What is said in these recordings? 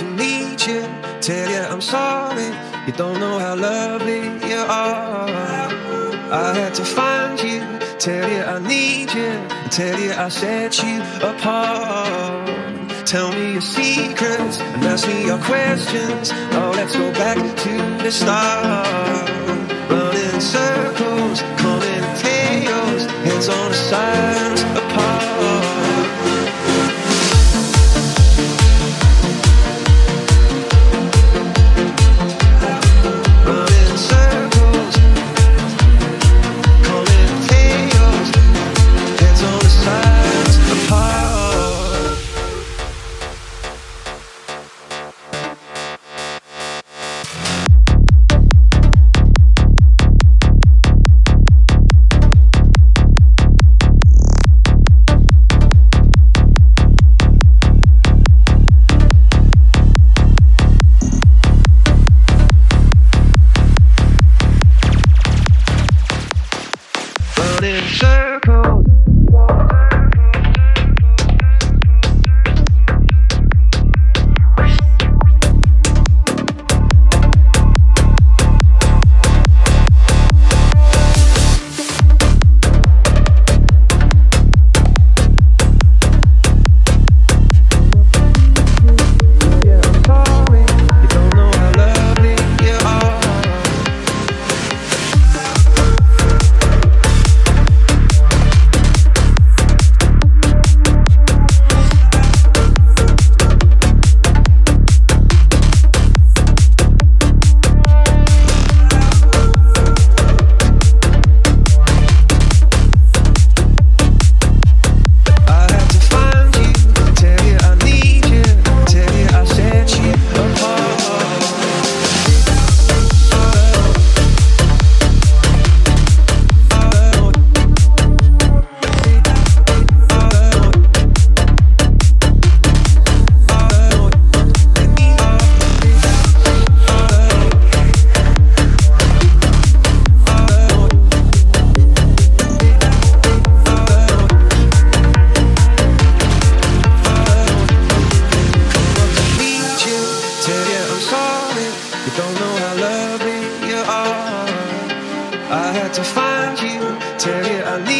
to meet you, tell you I'm sorry. You don't know how lovely you are. I had to find you, tell you I need you, tell you I set you apart. Tell me your secrets and ask me your questions. Oh, let's go back to the start. Running in circles, calling tails, heads on the sides apart.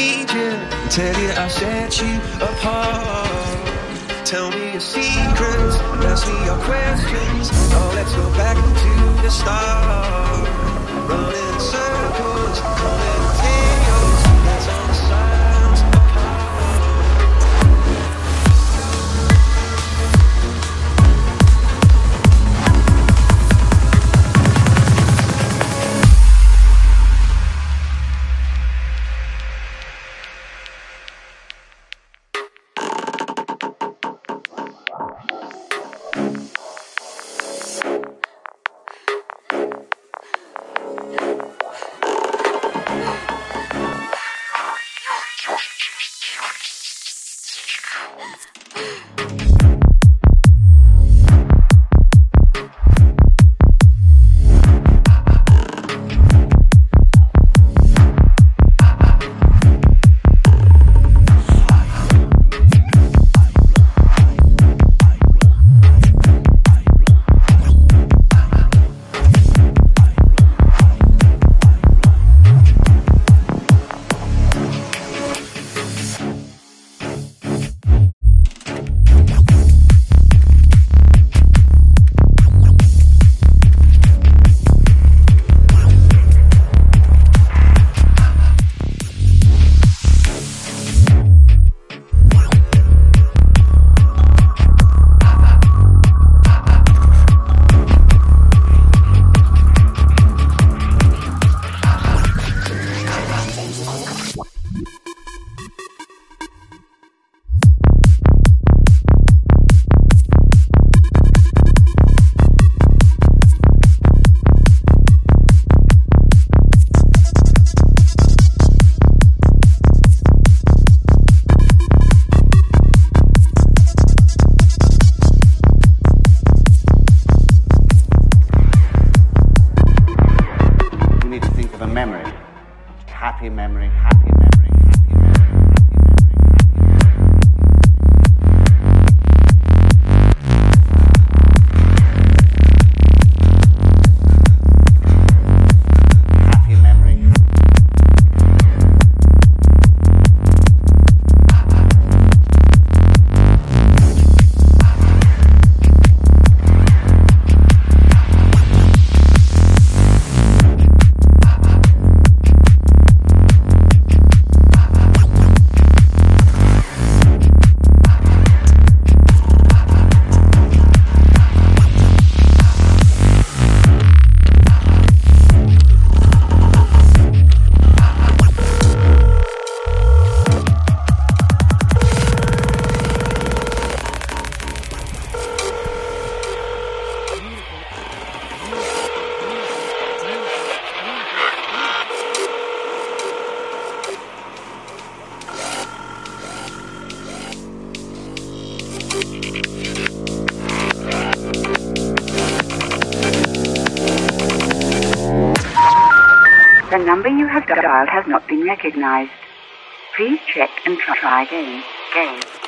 Need you, tell you I set you apart. Tell me your secrets, ask me your questions. Oh, let's go back to the start. Running in circles, calling number you have dialed has not been recognized. Please check and try again.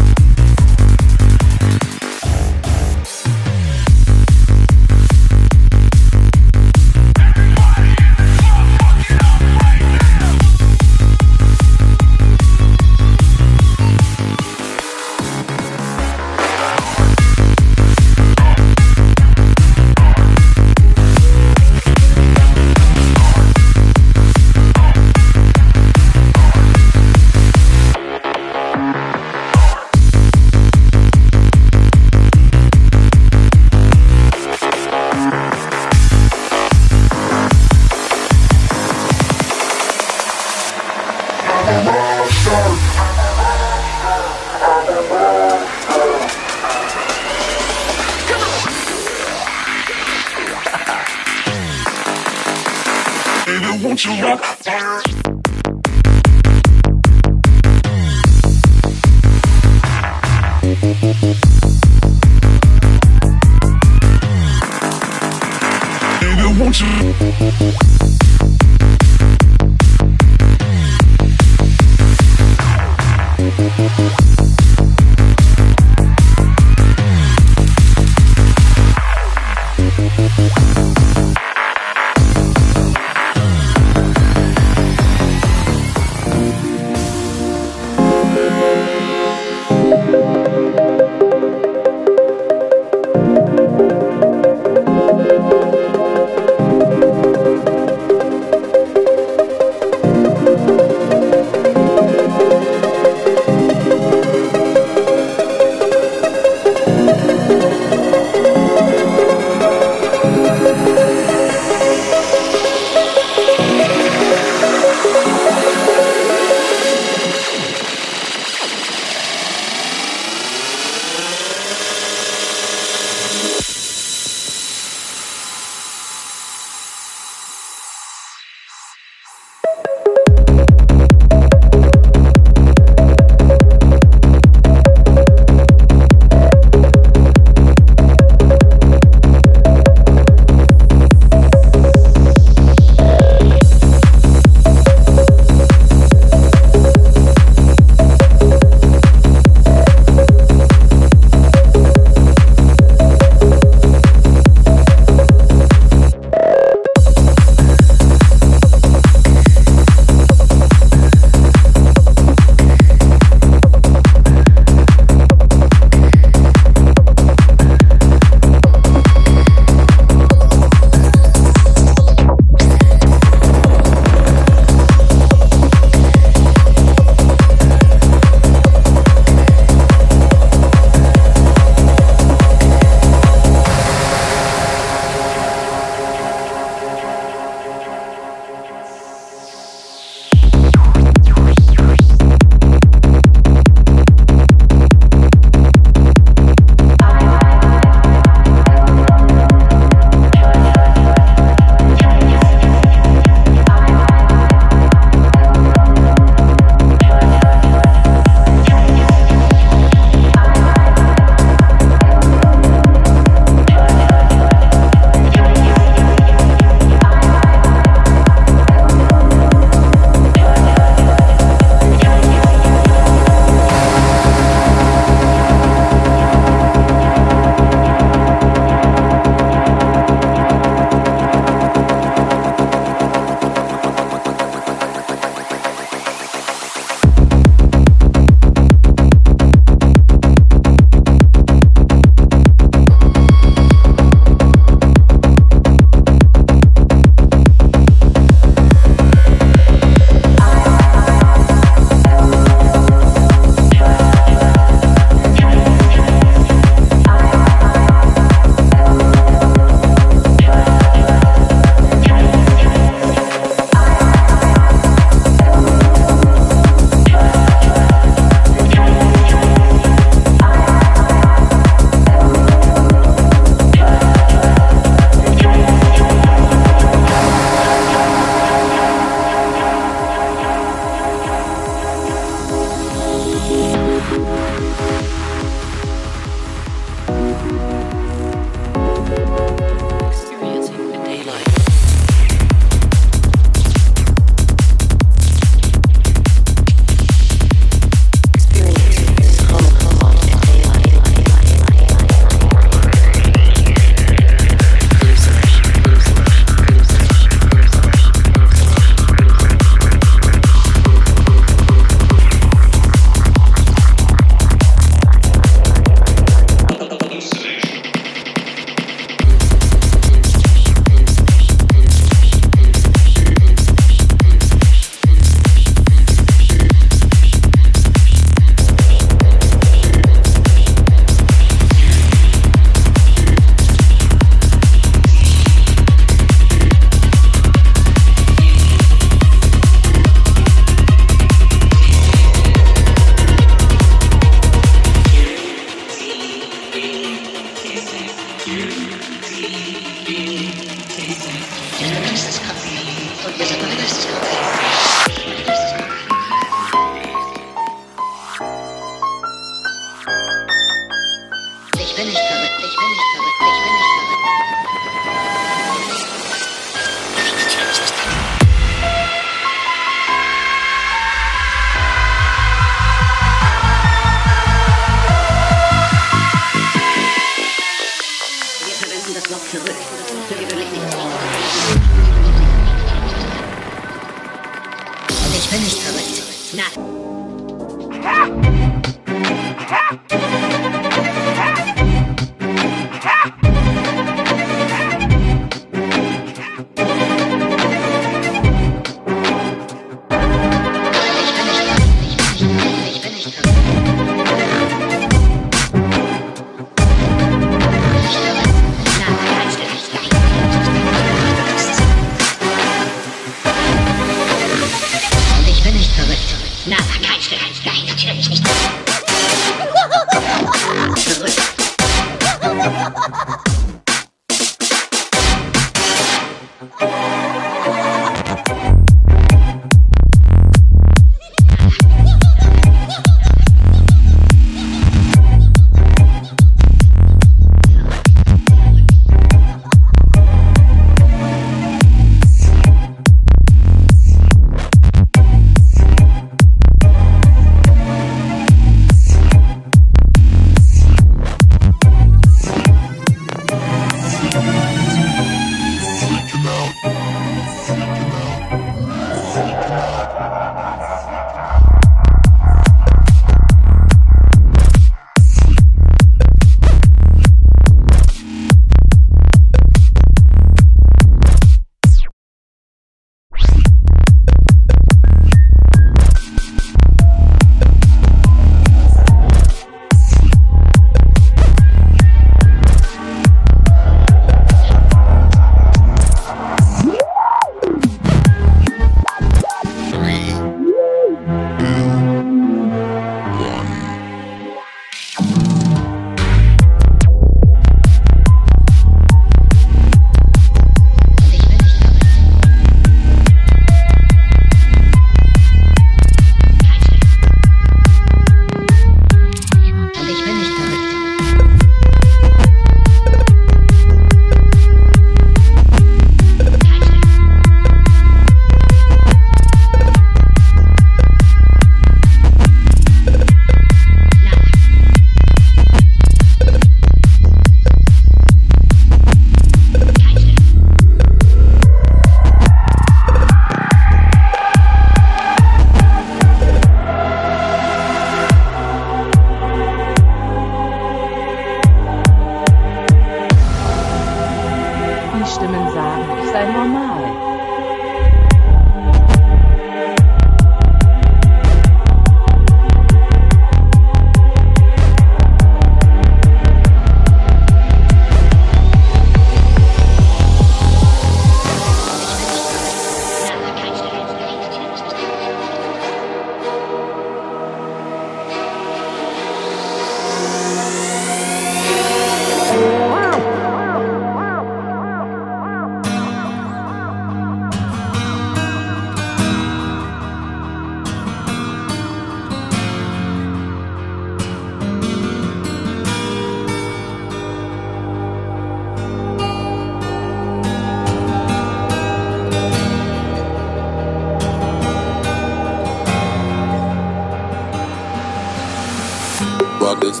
about this.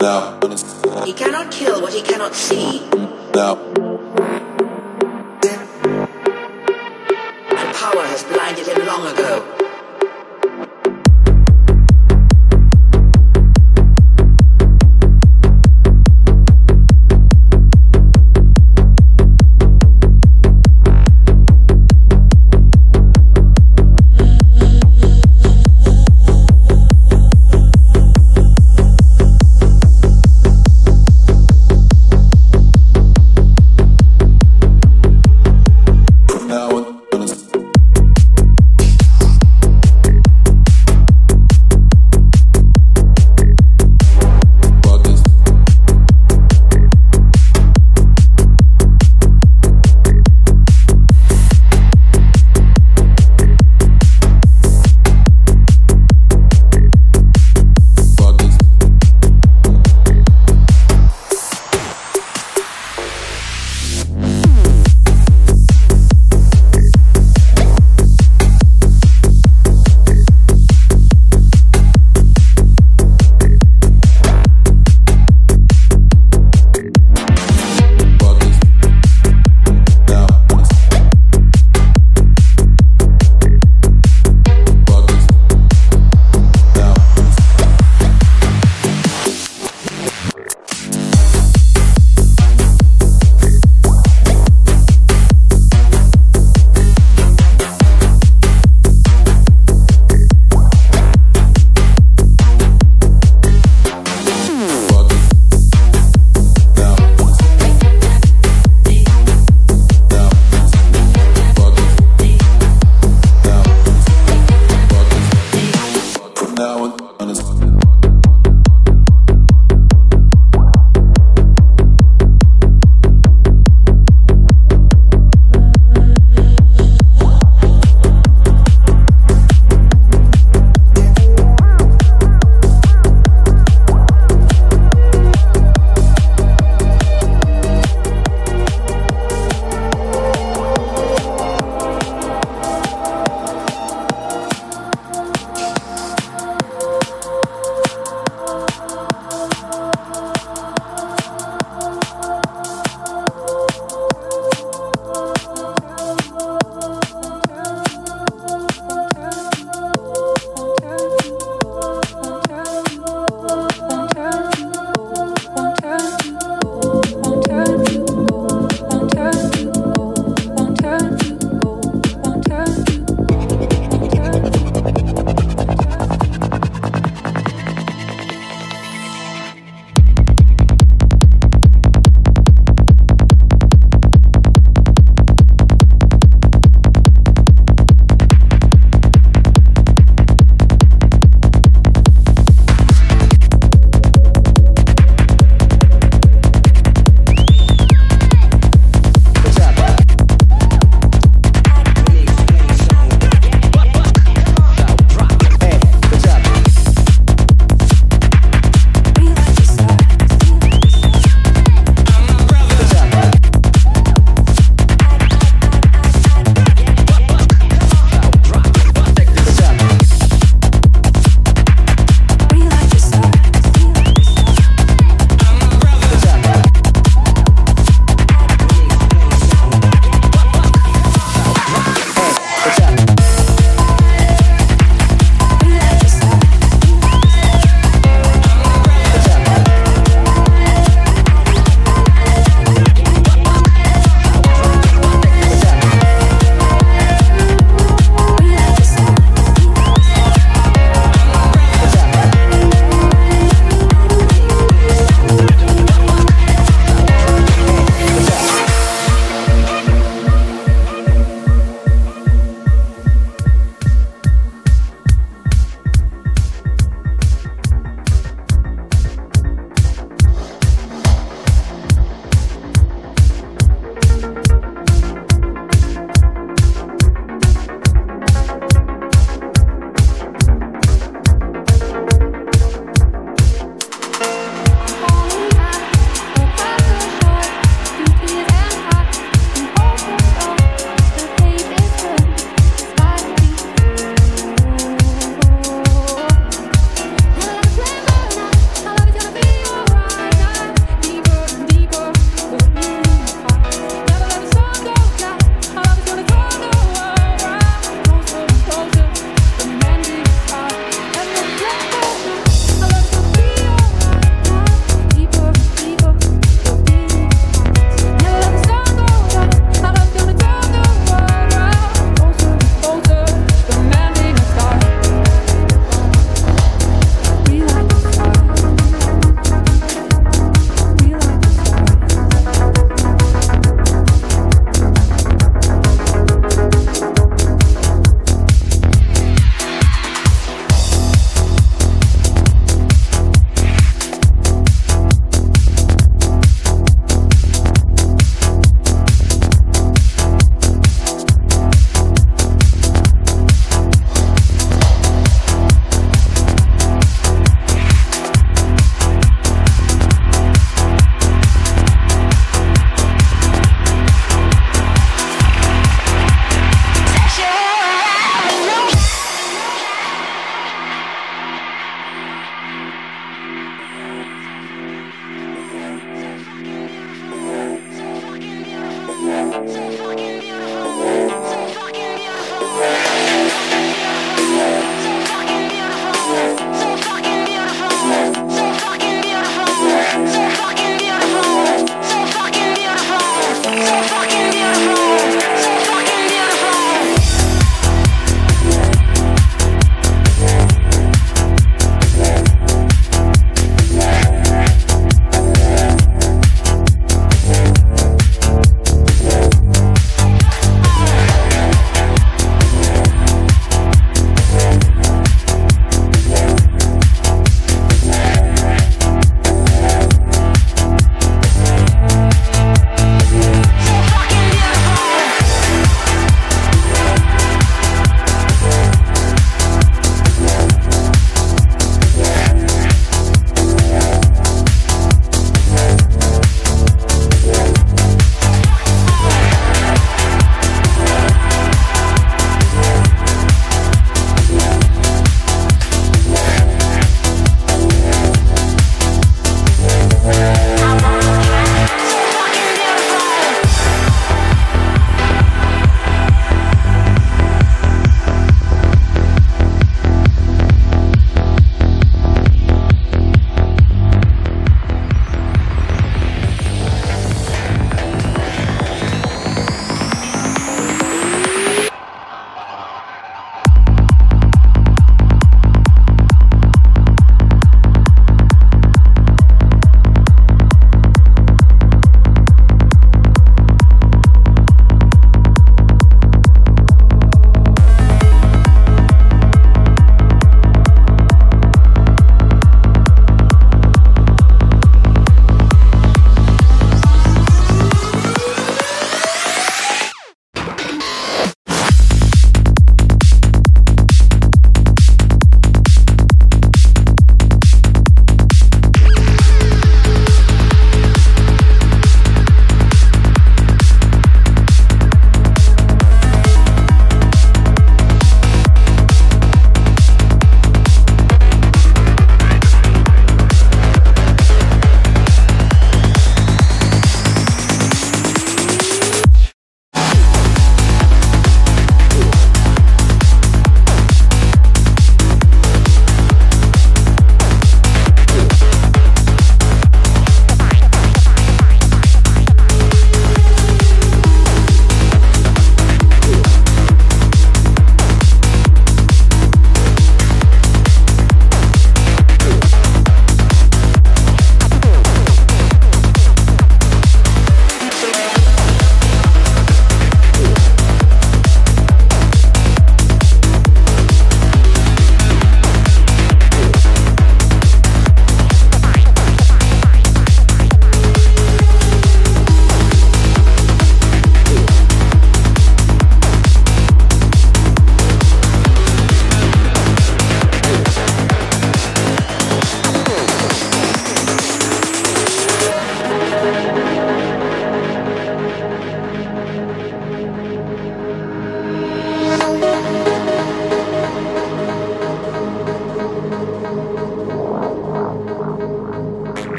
Now. He cannot kill what he cannot see. Now.